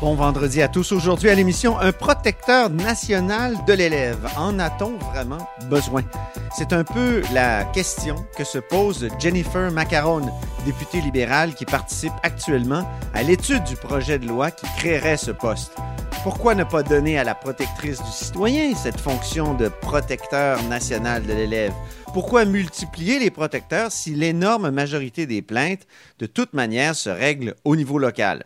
Bon vendredi à tous. Aujourd'hui à l'émission, un protecteur national de l'élève. En a-t-on vraiment besoin? C'est un peu la question que se pose Jennifer Macaron, députée libérale qui participe actuellement à l'étude du projet de loi qui créerait ce poste. Pourquoi ne pas donner à la protectrice du citoyen cette fonction de protecteur national de l'élève? Pourquoi multiplier les protecteurs si l'énorme majorité des plaintes, de toute manière, se règle au niveau local?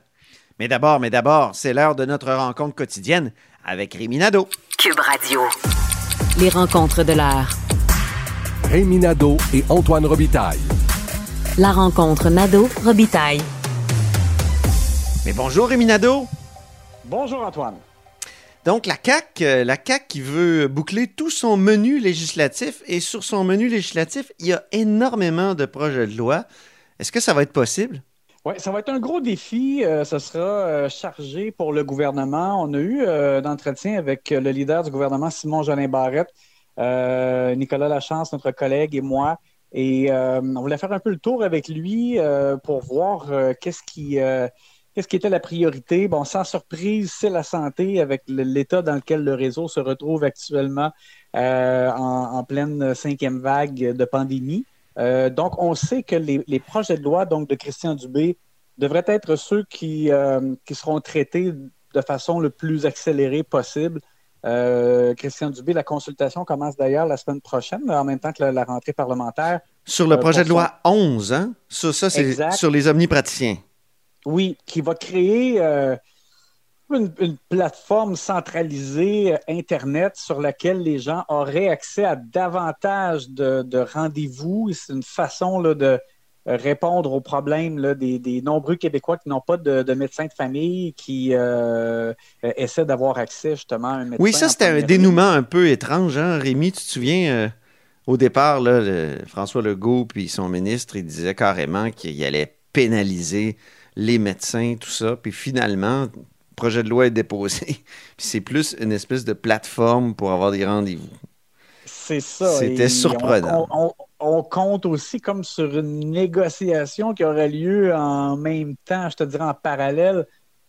Mais d'abord, mais d'abord, c'est l'heure de notre rencontre quotidienne avec Rémi Nadeau. Cube Radio. Les rencontres de l'heure. Rémi Nadeau et Antoine Robitaille. La rencontre Nadeau-Robitaille. Mais bonjour Rémi Nadeau. Bonjour Antoine. Donc la CAC, euh, la CAC qui veut boucler tout son menu législatif et sur son menu législatif, il y a énormément de projets de loi. Est-ce que ça va être possible? Oui, ça va être un gros défi. Euh, ce sera euh, chargé pour le gouvernement. On a eu euh, d'entretien avec le leader du gouvernement, Simon Jolin Barrette, euh, Nicolas Lachance, notre collègue, et moi. Et on voulait faire un peu le tour avec lui pour voir qu'est-ce qui, qu'est-ce qui était la priorité. Bon, sans surprise, c'est la santé avec l'état dans lequel le réseau se retrouve actuellement en, en pleine cinquième vague de pandémie. Euh, donc, on sait que les, les, projets de loi donc, de Christian Dubé devraient être ceux qui, euh, qui seront traités de façon le plus accélérée possible. Euh, Christian Dubé, la consultation commence d'ailleurs la semaine prochaine, en même temps que la, la rentrée parlementaire. Sur le projet de loi 11, hein? Ça, ça c'est sur les omnipraticiens. Oui, qui va créer une, une, plateforme centralisée euh, Internet sur laquelle les gens auraient accès à davantage de, de rendez-vous. C'est une façon là, de répondre aux problèmes là, des, des, nombreux Québécois qui n'ont pas de, de, médecin de famille, qui euh, essaient d'avoir accès justement à un médecin. Oui, ça, c'était un dénouement un peu étrange. Hein? Rémi, tu te souviens, euh, au départ, là, le, François Legault puis son ministre, il disait carrément qu'il allait pénaliser les médecins, tout ça. Puis finalement, projet de loi est déposé. c'est plus une espèce de plateforme pour avoir des rendez-vous. C'est ça. C'était surprenant. On, on, on, compte aussi comme sur une négociation qui aurait lieu en même temps, je te dirais en parallèle,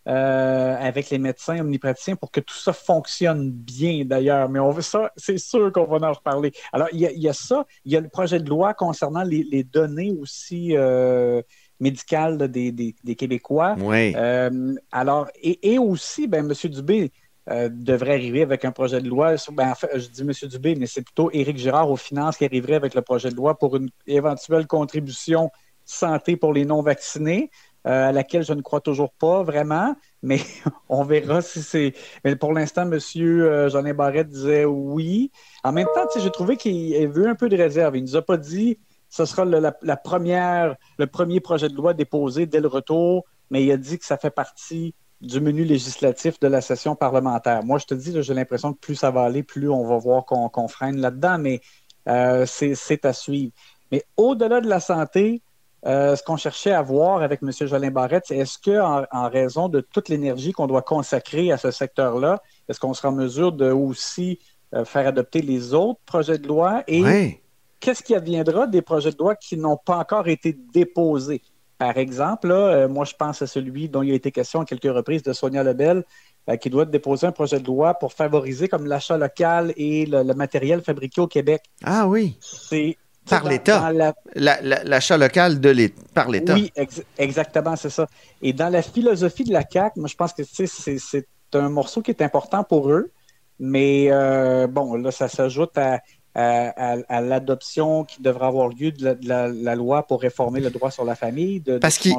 euh, avec les médecins omnipraticiens pour que tout ça fonctionne bien d'ailleurs. Mais on veut ça, c'est sûr qu'on va en reparler. Alors, il y, y, a ça, il y a le projet de loi concernant les, les données aussi. Euh, médicale là, des, des, des, Québécois. Oui. Euh, alors, et, et, aussi, ben, M. Dubé euh, devrait arriver avec un projet de loi. Ben, en fait, je dis M. Dubé, mais c'est plutôt Éric Girard aux finances qui arriverait avec le projet de loi pour une éventuelle contribution santé pour les non-vaccinés. Euh, à laquelle je ne crois toujours pas vraiment, mais on verra si c'est. Mais pour l'instant, M. Euh, Jean Barrette disait oui. En même temps, j'ai trouvé qu'il veut un peu de réserve. Il ne nous a pas dit ce sera le, la, première, le premier projet de loi déposé dès le retour, mais il a dit que ça fait partie du menu législatif de la session parlementaire. Moi, je te dis, j'ai l'impression que plus ça va aller, plus on va voir qu'on qu freine là-dedans, mais euh, c'est à suivre. Mais au-delà de la santé, euh, ce qu'on cherchait à voir avec M. Jolin Barrette, c'est est-ce qu'en en raison de toute l'énergie qu'on doit consacrer à ce secteur-là, est-ce qu'on sera en mesure de aussi euh, faire adopter les autres projets de loi et qu'est-ce qui adviendra des projets de loi qui n'ont pas encore été déposés? Par exemple, là, euh, moi, je pense à celui dont il a été question à quelques reprises de Sonia Lebel, euh, qui doit déposer un projet de loi pour favoriser comme l'achat local et le, le, matériel fabriqué au Québec. Ah oui. C'est par l'État. L'achat la, local de par l'État. Oui, ex exactement, c'est ça. Et dans la philosophie de la CAC, moi, je pense que c'est un morceau qui est important pour eux. Mais euh, bon, là, ça s'ajoute à à, à, à l'adoption qui devra avoir lieu de la, de la, la, loi pour réformer le droit sur la famille de, Parce qu'il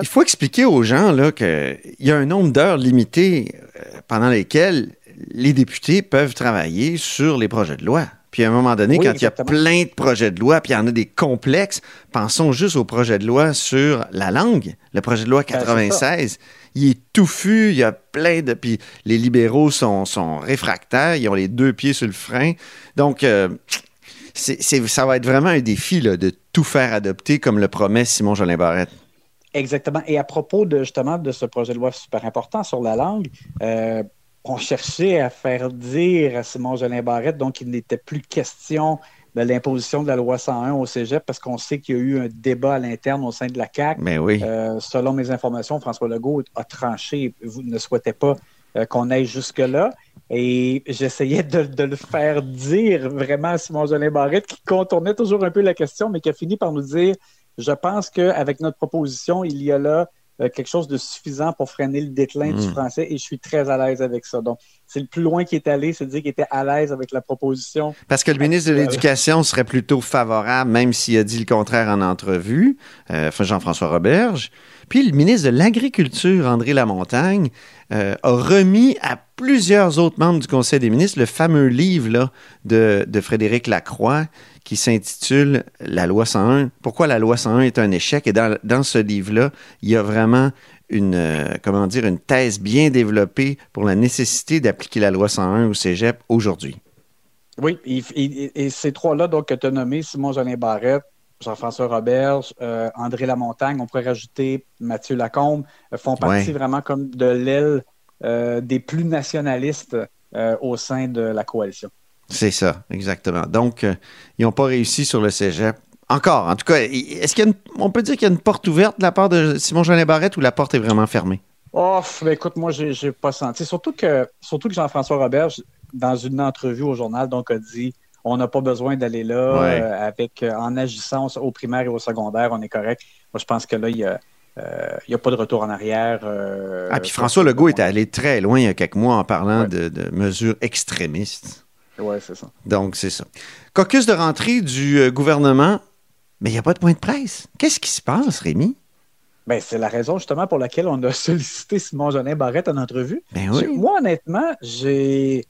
il faut expliquer aux gens qu'il y a un nombre d'heures limitées euh, pendant lesquelles les députés peuvent travailler sur les projets de loi. Puis à un moment donné, oui, quand exactement. il y a plein de projets de loi, puis il y en a des complexes, pensons juste au projet de loi sur la langue, le projet de loi 96. Ben, il est touffu, il y a plein de... Puis les libéraux sont, sont réfractaires, ils ont les deux pieds sur le frein. Donc, euh, ça va être vraiment un défi de tout faire adopter comme le promet Simon Jolin Barrette. Exactement. Et à propos de justement de ce projet de loi super important sur la langue, euh, on cherchait à faire dire à Simon Jolin Barrette donc qu'il n'était plus question de l'imposition de la loi 101 au Cégep parce qu'on sait qu'il y a eu un débat à l'interne au sein de la CAC. Mais oui. Euh, selon mes informations, François Legault a tranché. Vous ne souhaitez pas euh, qu'on aille jusque-là. Et j'essayais de, de le faire dire vraiment à Simon Jolin Barrette, qui contournait toujours un peu la question, mais qui a fini par nous dire Je pense qu'avec notre proposition, il y a là euh, quelque chose de suffisant pour freiner le déclin du Mm. français et je suis très à l'aise avec ça. Donc, c'est le plus loin qu'il est allé, c'est de dire qu'il était à l'aise avec la proposition. Parce que le ministre de l'Éducation serait plutôt favorable, même s'il a dit le contraire en entrevue, euh, Jean-François Roberge. Puis le ministre de l'Agriculture, André Lamontagne, euh, a remis à plusieurs autres membres du Conseil des ministres le fameux livre là, de, de Frédéric Lacroix qui s'intitule La loi 101. Pourquoi la loi 101 est un échec? Et dans, dans ce livre-là, il y a vraiment une, euh, comment dire, une thèse bien développée pour la nécessité d'appliquer la loi 101 au cégep aujourd'hui. Oui, et, et- et ces trois-là, donc, que tu as nommés, Simon Jolin Barrette, Jean-François Roberge, euh, André Lamontagne, on pourrait rajouter Mathieu Lacombe, euh, font partie Ouais. vraiment comme de l'aile des plus nationalistes au sein de la coalition. C'est ça, exactement. Donc, euh, ils n'ont pas réussi sur le cégep. Encore, en tout cas, est-ce qu'il y a une- on peut dire qu'il y a une porte ouverte de la part de Simon Jean Barrette ou la porte est vraiment fermée? Oh, ben écoute, moi, j'ai pas senti. Surtout que, surtout que Jean-François Roberge, dans une entrevue au journal, donc, a dit on n'a pas besoin d'aller là Ouais. euh, avec, euh, en agissant au primaire et au secondaire, on est correct. Moi, je pense que là, il y a. euh, il n'y a pas de retour en arrière. ah, puis François Legault est allé très loin il y a quelques mois en parlant Ouais. de, de mesures extrémistes. Oui, c'est ça. Donc, c'est ça. Caucus de rentrée du euh, gouvernement, mais il n'y a pas de point de presse. Qu'est-ce qui se passe, Rémi? Ben, c'est la raison justement pour laquelle on a sollicité Simon Jolin Barrette en entrevue. Ben oui. Moi, honnêtement, j'ai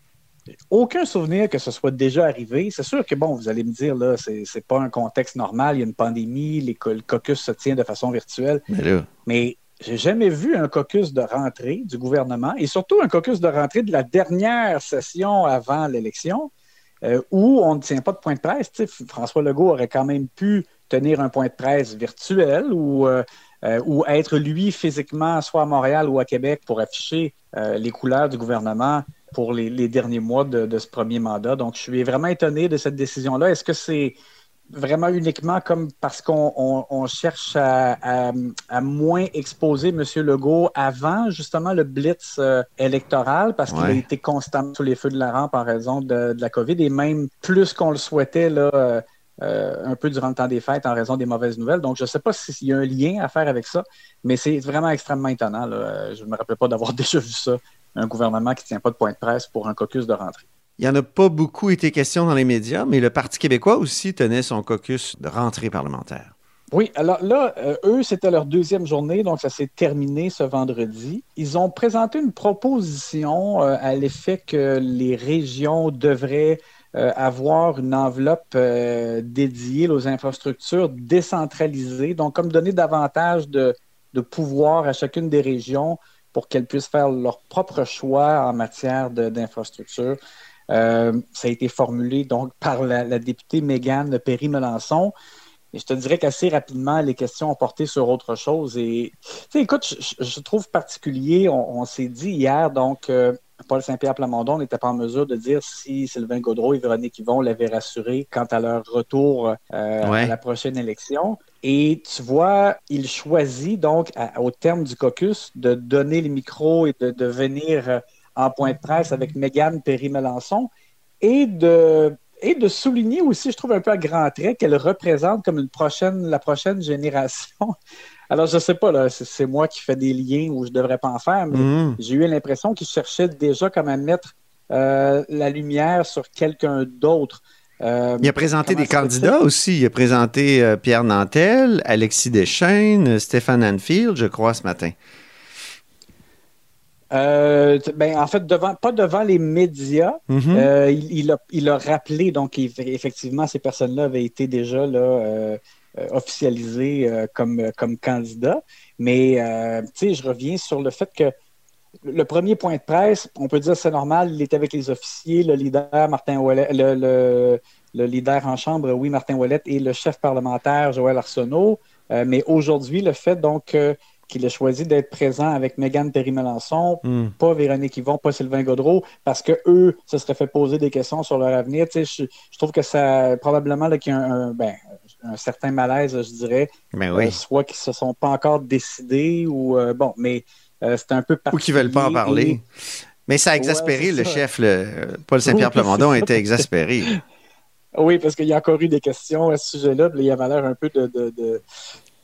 aucun souvenir que ce soit déjà arrivé. C'est sûr que, bon, vous allez me dire, là, c'est c'est pas un contexte normal, il y a une pandémie, le caucus se tient de façon virtuelle, Mais là, mais j'ai jamais vu un caucus de rentrée du gouvernement et surtout un caucus de rentrée de la dernière session avant l'élection euh, où on ne tient pas de point de presse. François Legault aurait quand même pu tenir un point de presse virtuel ou, euh, euh, être lui physiquement soit à Montréal ou à Québec pour afficher les couleurs du gouvernement pour les, derniers mois de ce premier mandat. Donc, je suis vraiment étonné de cette décision-là. Est-ce que c'est vraiment uniquement comme parce qu'on on- on cherche à, à- à moins exposer M. Legault avant justement le blitz euh, électoral parce qu'il a été constamment sous les feux de la rampe en raison de, de la COVID et même plus qu'on le souhaitait là, euh, euh, un peu durant le temps des fêtes en raison des mauvaises nouvelles. Donc, je ne sais pas s'il y a un lien à faire avec ça, mais c'est vraiment extrêmement étonnant. là. Je ne me rappelle pas d'avoir déjà vu ça, un gouvernement qui ne tient pas de point de presse pour un caucus de rentrée. Il n'y en a pas beaucoup été question dans les médias, mais le Parti québécois aussi tenait son caucus de rentrée parlementaire. Oui, alors là, euh, eux, c'était leur deuxième journée, donc ça s'est terminé ce vendredi. Ils ont présenté une proposition euh, à l'effet que les régions devraient euh, avoir une enveloppe dédiée aux infrastructures décentralisées, donc comme donner davantage de, de pouvoir à chacune des régions pour qu'elles puissent faire leur propre choix en matière d'infrastructures. Euh, ça a été formulé donc par la, la députée Mégane Perry-Melançon. Et je te dirais qu'assez rapidement, les questions ont porté sur autre chose. Et écoute, je, je trouve particulier, on, on s'est dit hier, donc, euh, Paul Saint-Pierre Plamondon n'était pas en mesure de dire si Sylvain Gaudreau et Véronique Yvon l'avaient rassuré quant à leur retour euh, Ouais. à la prochaine élection. Et tu vois, il choisit donc, à- au terme du caucus, de donner les micros et de, de venir en point de presse avec Mégane Perry-Melançon et de, et de souligner aussi, je trouve un peu à grands traits, qu'elle représente comme une prochaine, la prochaine génération. Alors, je sais pas, là, c'est, moi qui fais des liens où je devrais pas en faire, mais Mhm. j'ai eu l'impression qu'il cherchait déjà comme à mettre euh, la lumière sur quelqu'un d'autre. Euh, Il a présenté des candidats aussi. Il a présenté euh, Pierre Nantel, Alexis Deschaines, Stéphane Anfield, je crois, ce matin. Euh, ben, en fait, devant, pas devant les médias. Mhm. Euh, il, il a, il a rappelé, donc, effectivement, ces personnes-là avaient été déjà là, euh, officialisées comme, comme candidats. Mais, tu sais, je reviens sur le fait que le premier point de presse, on peut dire c'est normal, il est avec les officiers, le leader, Martin Ouellet, le, le, le leader en chambre, oui, Martin Ouellette, et le chef parlementaire, Joël Arsenault. Mais aujourd'hui, le fait donc qu'il ait choisi d'être présent avec Mégane Perry-Melançon, Hmm. pas Véronique Yvon, pas Sylvain Godreau, parce que eux se seraient fait poser des questions sur leur avenir. Tu sais, je, je trouve que ça, probablement là, qu'il y a un, un- ben, un certain malaise, je dirais, Ben euh, oui. soit qu'ils se sont pas encore décidés ou euh, bon, mais euh, c'est un peu Ou qu'ils veulent pas en parler. Mais ça a exaspéré Ouais, le ça. chef, le, Paul Saint-Pierre Oui, Plamondon était exaspéré. oui, parce qu'il y a encore eu des questions à ce sujet-là, il y avait l'air un peu de, de, de,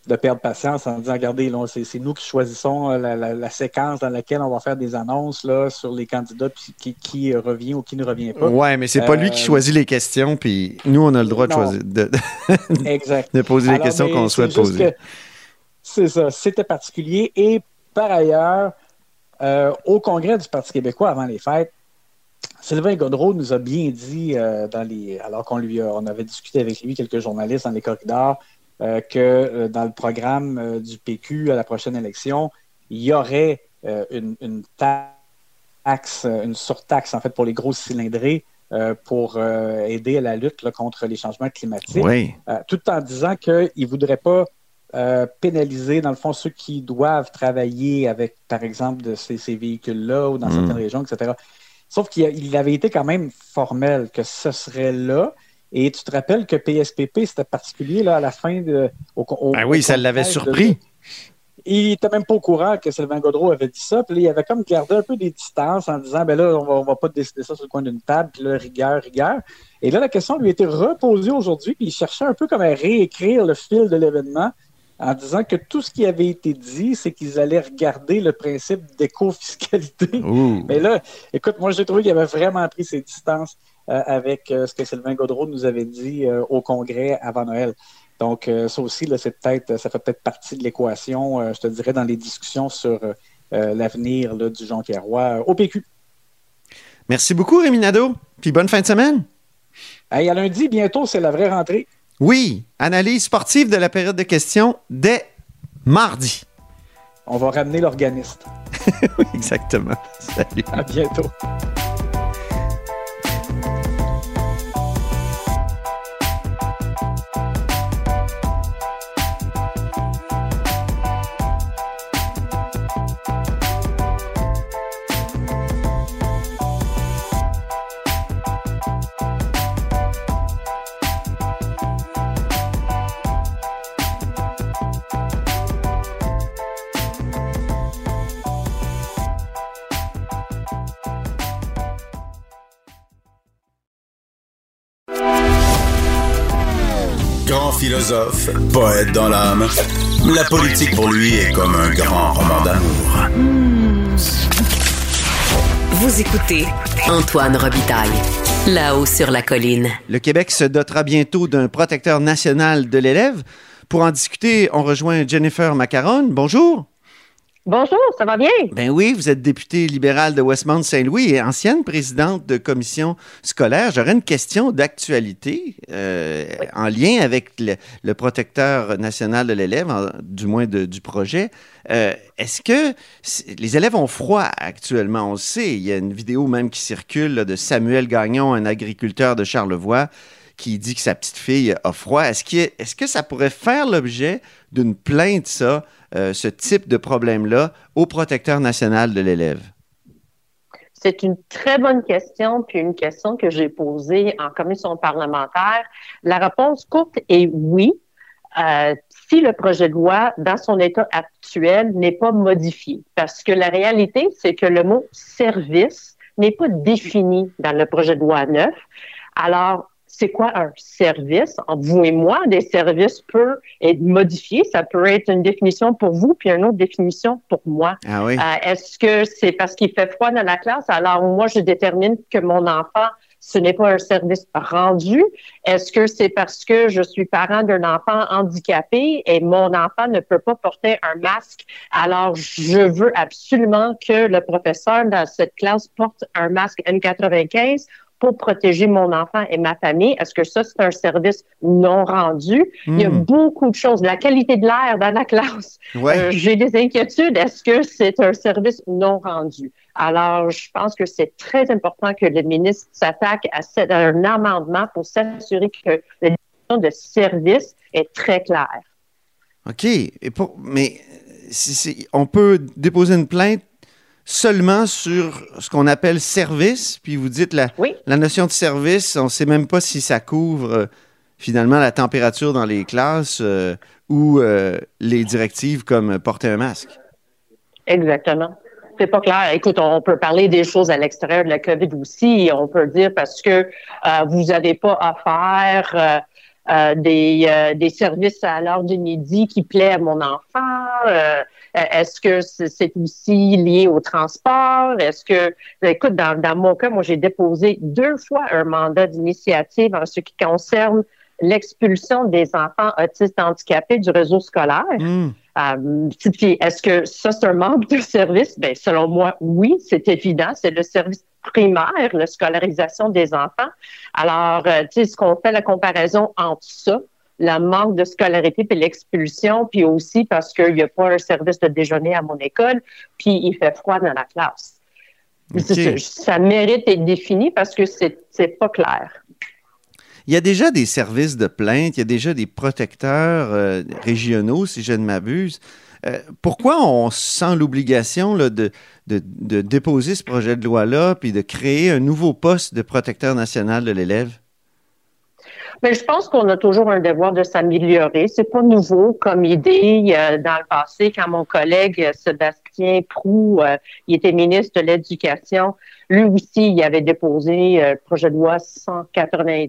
de perdre patience en disant regardez, c'est, nous qui choisissons euh, la, la- la séquence dans laquelle on va faire des annonces là, sur les candidats puis qui, qui euh, revient ou qui ne revient pas. Ouais, mais c'est pas lui qui Euh, choisit les questions, puis nous, on a le droit de, non. choisir, de, poser les questions qu'on souhaite poser. C'est ça, c'était particulier. Et par ailleurs, euh, au Congrès du Parti québécois avant les fêtes, Sylvain Godreau nous a bien dit, euh, dans les, alors qu'on lui a- on avait discuté avec lui, quelques journalistes dans les corridors, euh, que euh, dans le programme euh, du PQ à la prochaine élection, il y aurait une, une taxe, une surtaxe en fait pour les grosses cylindrées euh, pour euh, aider à la lutte là, contre les changements climatiques Oui. euh, tout en disant qu'il ne voudrait pas pénaliser, dans le fond, ceux qui doivent travailler avec, par exemple, de ces, ces véhicules-là ou dans Mm. certaines régions, etc. Sauf qu'il avait été quand même formel que ce serait là. Et tu te rappelles que PSPP, c'était particulier là, à la fin de. Au, au- Ben oui, au ça l'avait de- surpris. il était même pas au courant que Sylvain Godreau avait dit ça. Puis là, il avait comme gardé un peu des distances en disant ben là, on va, on va pas décider ça sur le coin d'une table, puis là, rigueur, rigueur. Et là, la question lui a été reposée aujourd'hui, puis il cherchait un peu comme à réécrire le fil de l'événement en disant que tout ce qui avait été dit, c'est qu'ils allaient regarder le principe d'éco-fiscalité. Mais là, écoute, moi, j'ai trouvé qu'il avait vraiment pris ses distances avec euh, ce que Sylvain Godreau nous avait dit euh, au Congrès avant Noël. Donc, euh, ça aussi, là, c'est peut-être, ça fait peut-être partie de l'équation, euh, je te dirais, dans les discussions sur euh, euh, l'avenir là, du Jonquière-Roy euh, au PQ. Merci beaucoup, Rémi Nadeau. Puis bonne fin de semaine. Hey, à lundi, bientôt, c'est la vraie rentrée. Oui, analyse sportive de la période de questions dès mardi. On va ramener l'organiste. Oui, exactement. Salut. À bientôt. Philosophe, poète dans l'âme, la politique pour lui est comme un grand roman d'amour. Vous écoutez Antoine Robitaille, là-haut sur la colline. Le Québec se dotera bientôt d'un protecteur national de l'élève. Pour en discuter, on rejoint Jennifer Macaron. Bonjour. Bonjour, ça va bien? Ben oui, vous êtes députée libérale de Westmount-Saint-Louis et ancienne présidente de commission scolaire. J'aurais une question d'actualité euh, en lien avec le, le protecteur national de l'élève, du moins de- du projet. Euh, Est-ce que les élèves ont froid actuellement? On le sait, il y a une vidéo même qui circule là, de Samuel Gagnon, un agriculteur de Charlevoix, qui dit que sa petite fille a froid. Est-ce est-ce que ça pourrait faire l'objet d'une plainte, ça, euh, ce type de problème-là, au protecteur national de l'élève? C'est une très bonne question, puis une question que j'ai posée en commission parlementaire. La réponse courte est oui. Euh, si le projet de loi, dans son état actuel, n'est pas modifié. Parce que la réalité, c'est que le mot service n'est pas défini dans le projet de loi neuf. Alors, c'est quoi un service? Vous et moi, des services peuvent être modifiés. Ça peut être une définition pour vous, puis une autre définition pour moi. Ah oui? Euh, Est-ce que c'est parce qu'il fait froid dans la classe? Alors, moi, je détermine que mon enfant, ce n'est pas un service rendu. Est-ce que c'est parce que je suis parent d'un enfant handicapé et mon enfant ne peut pas porter un masque? Alors, je veux absolument que le professeur dans cette classe porte un masque N95 pour protéger mon enfant et ma famille? Est-ce que ça, c'est un service non rendu? Il y a Hmm. beaucoup de choses. La qualité de l'air dans la classe. Ouais. Euh, J'ai des inquiétudes. Est-ce que c'est un service non rendu? Alors, je pense que c'est très important que le ministre s'attaque à, à un amendement pour s'assurer que la définition de service est très claire. OK. Et pour, mais si- si- on peut déposer une plainte seulement sur ce qu'on appelle service, puis vous dites la, Oui. la notion de service, on ne sait même pas si ça couvre euh, finalement la température dans les classes euh, ou euh, les directives comme porter un masque. Exactement. C'est pas clair. Écoute, on peut parler des choses à l'extérieur de la COVID aussi. On peut dire parce que vous n'avez pas à faire euh, euh, des, euh, des services à l'heure du midi qui plaît à mon enfant. Euh, Est-ce que c'est aussi lié au transport? Est-ce que, écoute, dans, dans mon cas, moi, j'ai déposé deux fois un mandat d'initiative en ce qui concerne l'expulsion des enfants autistes handicapés du réseau scolaire. Hmm. Euh, est-ce que ça, c'est un manque de service? Ben, selon moi, oui, c'est évident. C'est le service primaire, la scolarisation des enfants. Alors, euh, tu sais, ce qu'on fait la comparaison entre ça, le manque de scolarité puis l'expulsion, puis aussi parce qu'il n'y a pas un service de déjeuner à mon école, puis il fait froid dans la classe. Ça, ça mérite d'être défini parce que c'est c'est pas clair. Il y a déjà des services de plainte, il y a déjà des protecteurs euh, régionaux, si je ne m'abuse. Euh, pourquoi on sent l'obligation de, de- déposer ce projet de loi-là puis de créer un nouveau poste de protecteur national de l'élève? Mais je pense qu'on a toujours un devoir de s'améliorer. C'est pas nouveau comme idée. Dans le passé, quand mon collègue euh, Sébastien Prou, euh, il était ministre de l'Éducation, lui aussi, il avait déposé le projet de loi 183,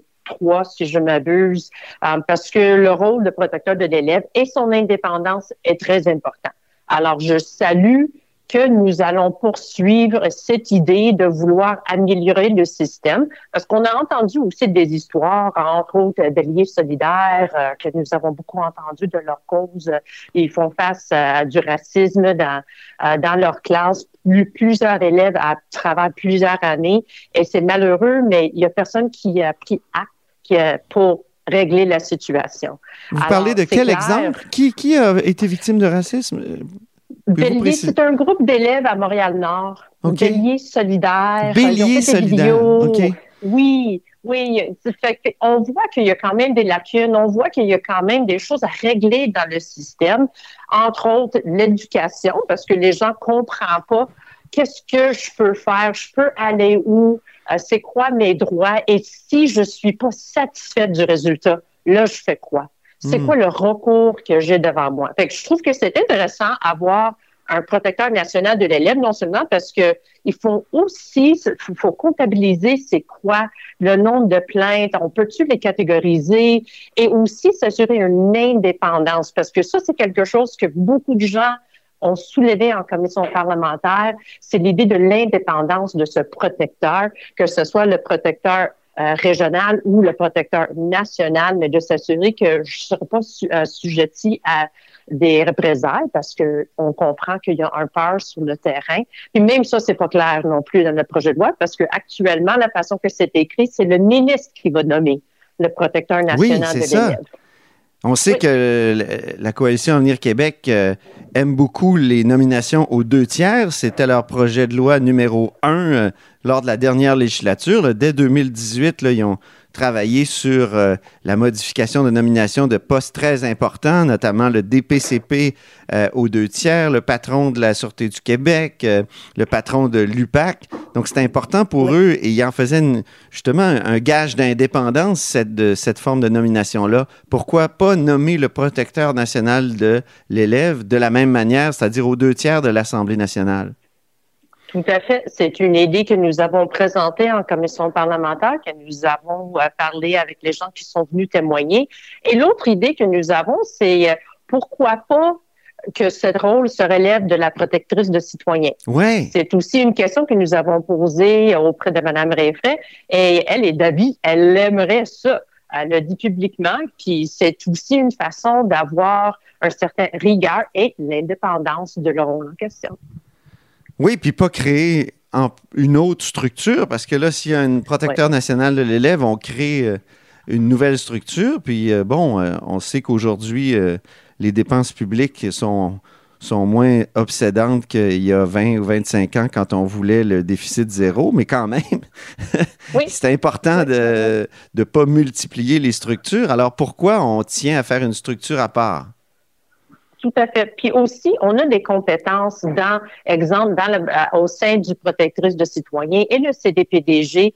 si je m'abuse, euh, parce que le rôle de protecteur de l'élève et son indépendance est très important. Alors, je salue que nous allons poursuivre cette idée de vouloir améliorer le système, parce qu'on a entendu aussi des histoires, entre autres d'alliés solidaires, euh, que nous avons beaucoup entendu de leur cause. Ils font face à du racisme dans, euh, dans leur classe, Plus- plusieurs élèves à travers plusieurs années, et c'est malheureux, mais il y a personne qui a pris acte pour régler la situation. Vous Alors, parlez de quel clair. exemple? Qui, qui a été victime de racisme? Euh, c'est un groupe d'élèves à Montréal-Nord. Bélier solidaire. Bélier solidaire. Oui, oui. Fait on voit qu'il y a quand même des lacunes. On voit qu'il y a quand même des choses à régler dans le système. Entre autres, l'éducation, parce que les gens comprennent pas qu'est-ce que je peux faire, je peux aller où, euh, c'est quoi mes droits? Et si je suis pas satisfaite du résultat, là, je fais quoi? C'est Hmm. quoi le recours que j'ai devant moi? Fait que je trouve que c'est intéressant d'avoir un protecteur national de l'élève, non seulement parce que il faut aussi, il faut comptabiliser c'est quoi le nombre de plaintes, on peut-tu les catégoriser? Et aussi s'assurer une indépendance parce que ça, c'est quelque chose que beaucoup de gens ont soulevé en commission parlementaire, c'est l'idée de l'indépendance de ce protecteur, que ce soit le protecteur euh, régional ou le protecteur national, mais de s'assurer que je ne serai pas su- euh, sujetti à des représailles parce que on comprend qu'il y a un peur sur le terrain. Puis même ça, c'est pas clair non plus dans le projet de loi parce que actuellement, la façon que c'est écrit, c'est le ministre qui va nommer le protecteur national c'est de l'élève. On sait Oui. que la coalition Avenir Québec euh, aime beaucoup les nominations aux deux tiers. C'était leur projet de loi numéro un euh, lors de la dernière législature. Dès 2018, là, ils ont travaillé sur euh, la modification de nomination de postes très importants, notamment le DPCP euh, aux deux tiers, le patron de la Sûreté du Québec, euh, le patron de l'UPAC. Donc, c'était important pour eux et ils en faisaient une- justement un, un gage d'indépendance, cette, de, cette forme de nomination-là. Pourquoi pas nommer le protecteur national de l'élève de la même manière, c'est-à-dire aux deux tiers de l'Assemblée nationale? Tout à fait. C'est une idée que nous avons présentée en commission parlementaire, que nous avons euh, parlé avec les gens qui sont venus témoigner. Et l'autre idée que nous avons, c'est euh, pourquoi pas que ce rôle se relève de la protectrice de citoyens. Ouais. C'est aussi une question que nous avons posée auprès de Mme Réfray et elle est d'avis, elle aimerait ça. Elle le dit publiquement, puis c'est aussi une façon d'avoir un certain rigueur et l'indépendance de leur rôle en question. Oui, puis pas créer en- une autre structure, parce que là, s'il y a un protecteur national de l'élève, on crée euh, une nouvelle structure. Puis euh, bon, euh, on sait qu'aujourd'hui, les dépenses publiques sont, sont moins obsédantes qu'il y a 20 ou 25 ans quand on voulait le déficit zéro, mais quand même, Oui. c'est important de ne pas multiplier les structures. Alors pourquoi on tient à faire une structure à part? Tout à fait. Puis aussi, on a des compétences dans, exemple, dans le, euh, au sein du protectrice de citoyens et le CDPDG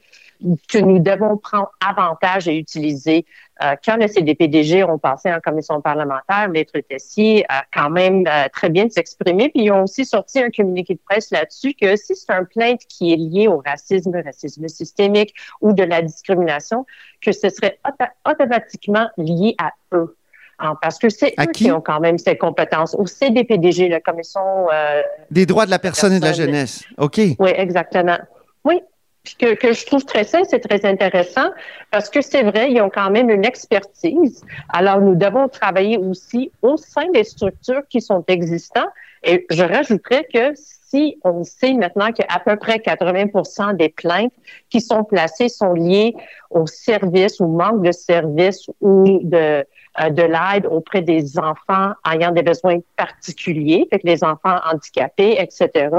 que nous devons prendre avantage et utiliser. Euh, quand le CDPDG ont passé en commission parlementaire, Maître Tessier a quand même euh, très bien s'exprimer, puis ils ont aussi sorti un communiqué de presse là-dessus que si c'est un plainte qui est lié au racisme, racisme systémique ou de la discrimination, que ce serait auto- automatiquement lié à eux. Ah, parce que c'est eux qui? qui ont quand même ces compétences. Au CDPDG, la commission euh, Des droits de la personne et de la jeunesse. OK. oui, exactement. Oui. Puis que, que je trouve très sain, c'est très intéressant parce que c'est vrai, ils ont quand même une expertise. Alors, nous devons travailler aussi au sein des structures qui sont existantes. Et je rajouterais que si on sait maintenant qu'à peu près 80 des plaintes qui sont placées sont liées au service ou manque de service ou de, de l'aide auprès des enfants ayant des besoins particuliers, fait que les enfants handicapés, etc.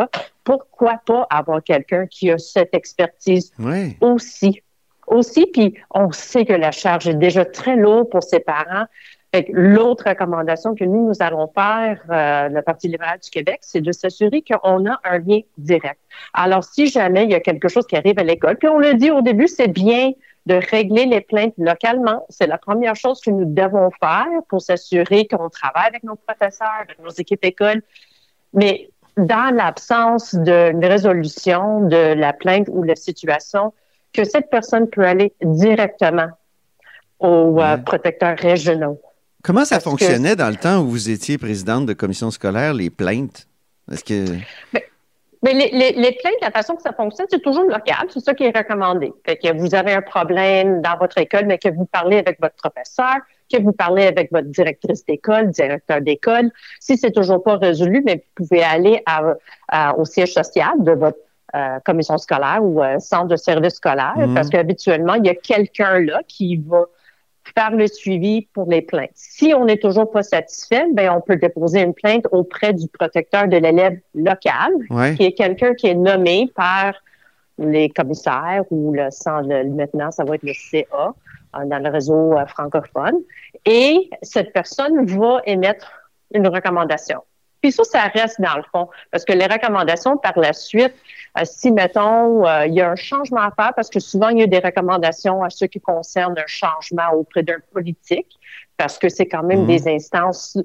Pourquoi pas avoir quelqu'un qui a cette expertise Oui. aussi? Aussi, puis on sait que la charge est déjà très lourde pour ses parents. L'autre recommandation que nous, nous allons faire, euh, le Parti libéral du Québec, c'est de s'assurer qu'on a un lien direct. Alors, si jamais il y a quelque chose qui arrive à l'école, puis on l'a dit au début, c'est bien de régler les plaintes localement. C'est la première chose que nous devons faire pour s'assurer qu'on travaille avec nos professeurs, avec nos équipes écoles. Mais dans l'absence d'une résolution de la plainte ou de la situation, que cette personne peut aller directement aux euh, protecteurs régionaux. Comment ça Parce que- fonctionnait dans le temps où vous étiez présidente de commission scolaire, les plaintes? Est-ce que. Mais les, les, les plaintes, la façon que ça fonctionne, c'est toujours local. C'est ça qui est recommandé. Fait que vous avez un problème dans votre école, mais que vous parlez avec votre professeur, que vous parlez avec votre directrice d'école, directeur d'école. Si c'est toujours pas résolu, mais vous pouvez aller à, à- au siège social de votre euh, commission scolaire ou euh, centre de service scolaire, Mhm. parce qu'habituellement, il y a quelqu'un là qui va faire le suivi pour les plaintes. Si on n'est toujours pas satisfait, ben on peut déposer une plainte auprès du protecteur de l'élève local, Ouais. qui est quelqu'un qui est nommé par les commissaires ou le centre, le- maintenant, ça va être le CA euh, dans le réseau euh, francophone. Et cette personne va émettre une recommandation. Puis ça, ça reste dans le fond, parce que les recommandations par la suite, euh, si, mettons, euh, il y a un changement à faire, parce que souvent, il y a des recommandations à ceux qui concernent un changement auprès d'un politique, parce que c'est quand même Mhm. des instances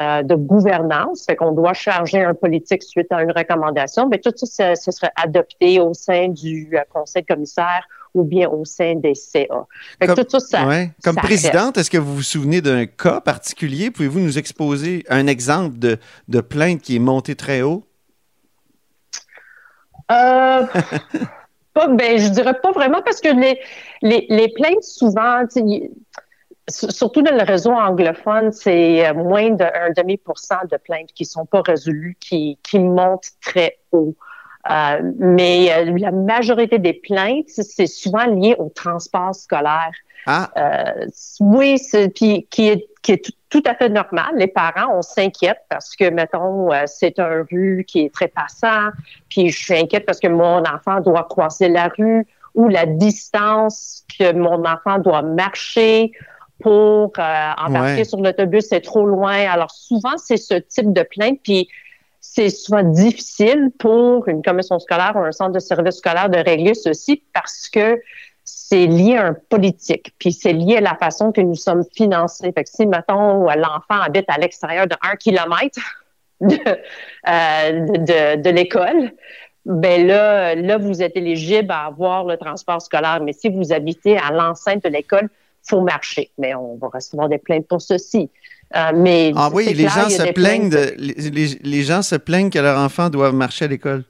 euh, de gouvernance, fait qu'on doit charger un politique suite à une recommandation, mais tout ça, ça serait adopté au sein du euh, conseil de commissaire ou bien au sein des CA. Fait que Comme- tout ça, Ouais. Comme ça présidente, est-ce que vous vous souvenez d'un cas particulier? Pouvez-vous nous exposer un exemple de, de plainte qui est montée très haut? Euh, pas, ben, je dirais pas vraiment parce que les, les, les plaintes, souvent, surtout dans le réseau anglophone, c'est euh, moins d'un demi-pour-cent de plaintes qui sont pas résolues, qui, qui montent très haut. Euh, mais euh, la majorité des plaintes, c'est souvent lié au transport scolaire. Ah, Euh, oui, c'est puis qui est qui est tout, tout à fait normal. Les parents, on s'inquiète parce que mettons euh, c'est un rue qui est très passant, puis je suis inquiète parce que mon enfant doit croiser la rue ou la distance que mon enfant doit marcher pour euh, embarquer Ouais. sur l'autobus, c'est trop loin. Alors souvent c'est ce type de plainte puis c'est souvent difficile pour une commission scolaire ou un centre de service scolaire de régler ceci parce que c'est lié à un politique, puis c'est lié à la façon que nous sommes financés. Fait que si, mettons, l'enfant habite à l'extérieur de un kilomètre de, euh, de, de- l'école, ben là, là, vous êtes éligible à avoir le transport scolaire. Mais si vous habitez à l'enceinte de l'école, faut marcher. Mais on va recevoir des plaintes pour ceci. Euh, mais ah oui, les clair, gens se plaignent plaintes. de, les, les- les gens se plaignent que leurs enfants doivent marcher à l'école.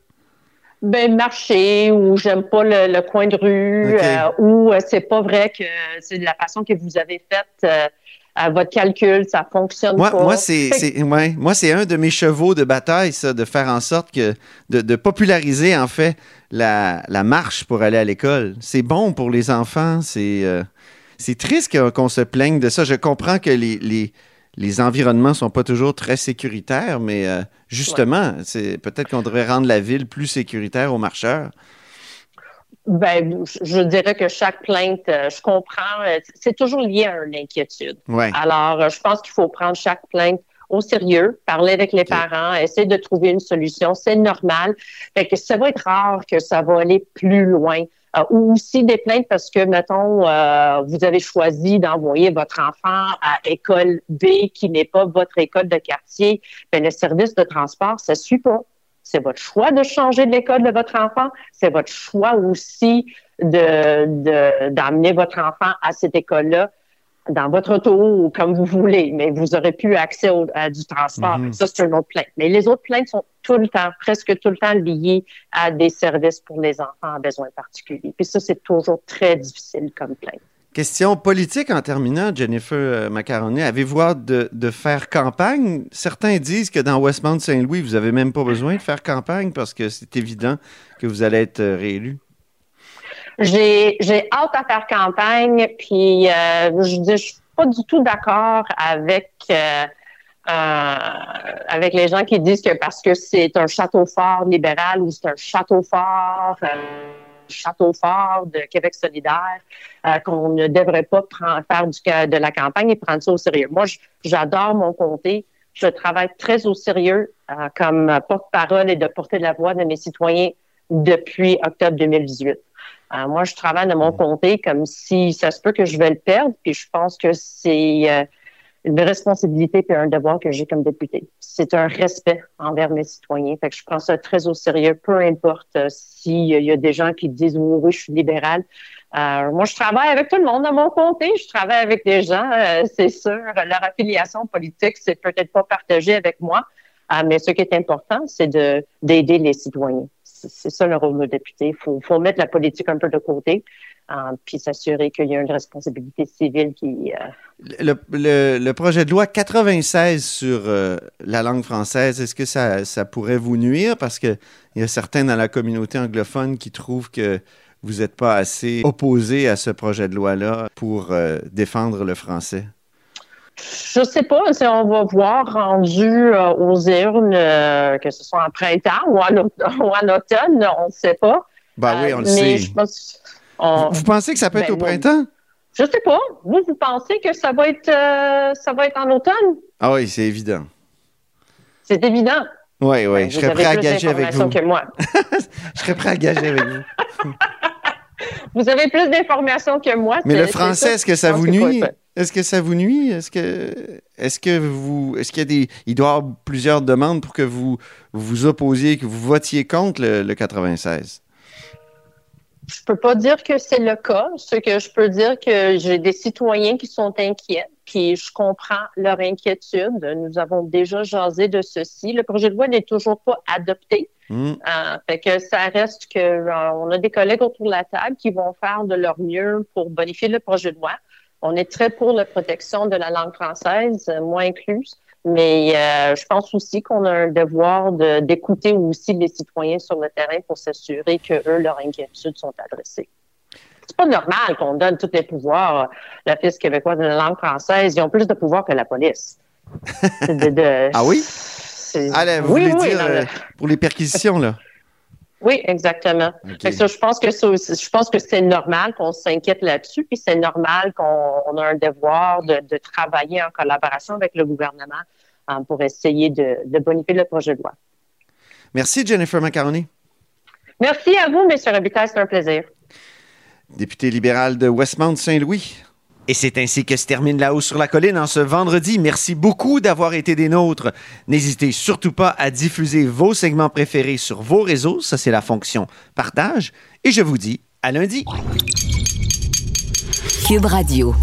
Ben marcher ou j'aime pas le, le coin de rue euh, ou euh, c'est pas vrai que c'est de la façon que vous avez faite euh, à votre calcul, ça fonctionne Moi, pas. moi c'est ouais, moi, un de mes chevaux de bataille, ça, de faire en sorte que de, de populariser en fait la, la marche pour aller à l'école. C'est bon pour les enfants. C'est euh, c'est triste qu'on se plaigne de ça. Je comprends que les, les, les environnements sont pas toujours très sécuritaires, mais euh, justement, c'est peut-être qu'on devrait rendre la ville plus sécuritaire aux marcheurs. Ben, je dirais que chaque plainte, euh, je comprends, euh, c'est toujours lié à une inquiétude. Ouais. Alors, je pense qu'il faut prendre chaque plainte au sérieux, parler avec les parents, essayer de trouver une solution. C'est normal. Fait que ça va être rare que ça va aller plus loin. Euh, ou aussi des plaintes parce que, mettons, euh, vous avez choisi d'envoyer votre enfant à école B qui n'est pas votre école de quartier. Ben, le service de transport, ça suit pas. C'est votre choix de changer de l'école de votre enfant. C'est votre choix aussi de, de- votre enfant à cette école-là dans votre auto ou comme vous voulez, mais vous aurez plus accès au- à du transport. Mhm. Ça, c'est une autre plainte. Mais les autres plaintes sont tout le temps, presque tout le temps liées à des services pour les enfants à besoins particuliers. Puis ça, c'est toujours très difficile comme plainte. Question politique en terminant, Jennifer euh, Macaroni. Avez-vous hâte de, de faire campagne? Certains disent que dans Westmount-Saint-Louis, vous n'avez même pas besoin de faire campagne parce que c'est évident que vous allez être euh, réélu. J'ai, hâte à faire campagne, puis euh, je dis, je suis pas du tout d'accord avec euh, euh, avec les gens qui disent que parce que c'est un château fort libéral ou c'est un château fort euh, château fort de Québec solidaire euh, qu'on ne devrait pas prendre, faire du, de la campagne et prendre ça au sérieux. Moi, j'adore mon comté. Je travaille très au sérieux euh, comme porte-parole et de porter la voix de mes citoyens depuis octobre 2018. Euh, moi, je travaille dans mon comté comme si ça se peut que je vais le perdre, puis je pense que c'est euh, une responsabilité et un devoir que j'ai comme député. C'est un respect envers mes citoyens. Fait que je prends ça très au sérieux, peu importe euh, s'il y a des gens qui disent oui, oui, je suis libéral. Euh, moi, je travaille avec tout le monde dans mon comté. Je travaille avec des gens, c'est sûr. Leur affiliation politique, c'est peut-être pas partagé avec moi, mais ce qui est important, c'est de d'aider les citoyens. C'est ça le rôle de député. Il faut, mettre la politique un peu de côté, euh, puis s'assurer qu'il y a une responsabilité civile qui. euh, le projet de loi 96 sur euh, la langue française, est-ce que ça, ça pourrait vous nuire? Parce qu'il y a certains dans la communauté anglophone qui trouvent que vous n'êtes pas assez opposé à ce projet de loi-là pour euh, défendre le français. Je sais pas si on va voir rendu euh, aux urnes, euh, que ce soit en printemps ou en, aut- ou en automne, on ne sait pas. Ben oui, Euh, on le mais sait. Je, pense, on- Vous pensez que ça peut être Ben, au printemps? je sais pas. Vous, vous pensez que ça va être, euh, ça va être en automne? Ah oui, c'est évident. C'est évident. Oui, oui, Ben, je serais prêt à gager avec vous. que moi. Je serais prêt à gager avec vous. Vous avez plus d'informations que moi. Mais le français, ça. est-ce que ça vous nuit? Est-ce que ça vous nuit? Est-ce que, est-ce que vous, est-ce qu'il y a des, il doit y avoir plusieurs demandes pour que vous vous opposiez, que vous votiez contre le, le 96? Je peux pas dire que c'est le cas. Ce que je peux dire que j'ai des citoyens qui sont inquiets, puis je comprends leur inquiétude. Nous avons déjà jasé de ceci. Le projet de loi n'est toujours pas adopté. Euh, fait que ça reste que euh, on a des collègues autour de la table qui vont faire de leur mieux pour bonifier le projet de loi. On est très pour la protection de la langue française, euh, moi incluse. Mais euh, je pense aussi qu'on a un devoir de- d'écouter aussi les citoyens sur le terrain pour s'assurer que eux leurs inquiétudes sont adressées. C'est pas normal qu'on donne tous les pouvoirs à l'Office québécois de la langue française. Ils ont plus de pouvoirs que la police. C'est de- de- Ah oui? Allez, vous oui, voulez oui, dire euh, pour les perquisitions, là? Oui, exactement. Ça, je pense que ça aussi- je pense que c'est normal qu'on s'inquiète là-dessus, puis c'est normal qu'on on a un devoir de, de travailler en collaboration avec le gouvernement hein, pour essayer de, de bonifier le projet de loi. Merci, Jennifer Macaroni, Merci à vous, M. Robitaille, c'est un plaisir. députée libérale de Westmount-Saint-Louis. Et c'est ainsi que se termine La Hausse sur la Colline en ce vendredi. Merci beaucoup d'avoir été des nôtres. N'hésitez surtout pas à diffuser vos segments préférés sur vos réseaux. Ça, c'est la fonction partage. Et je vous dis à lundi. Cube Radio.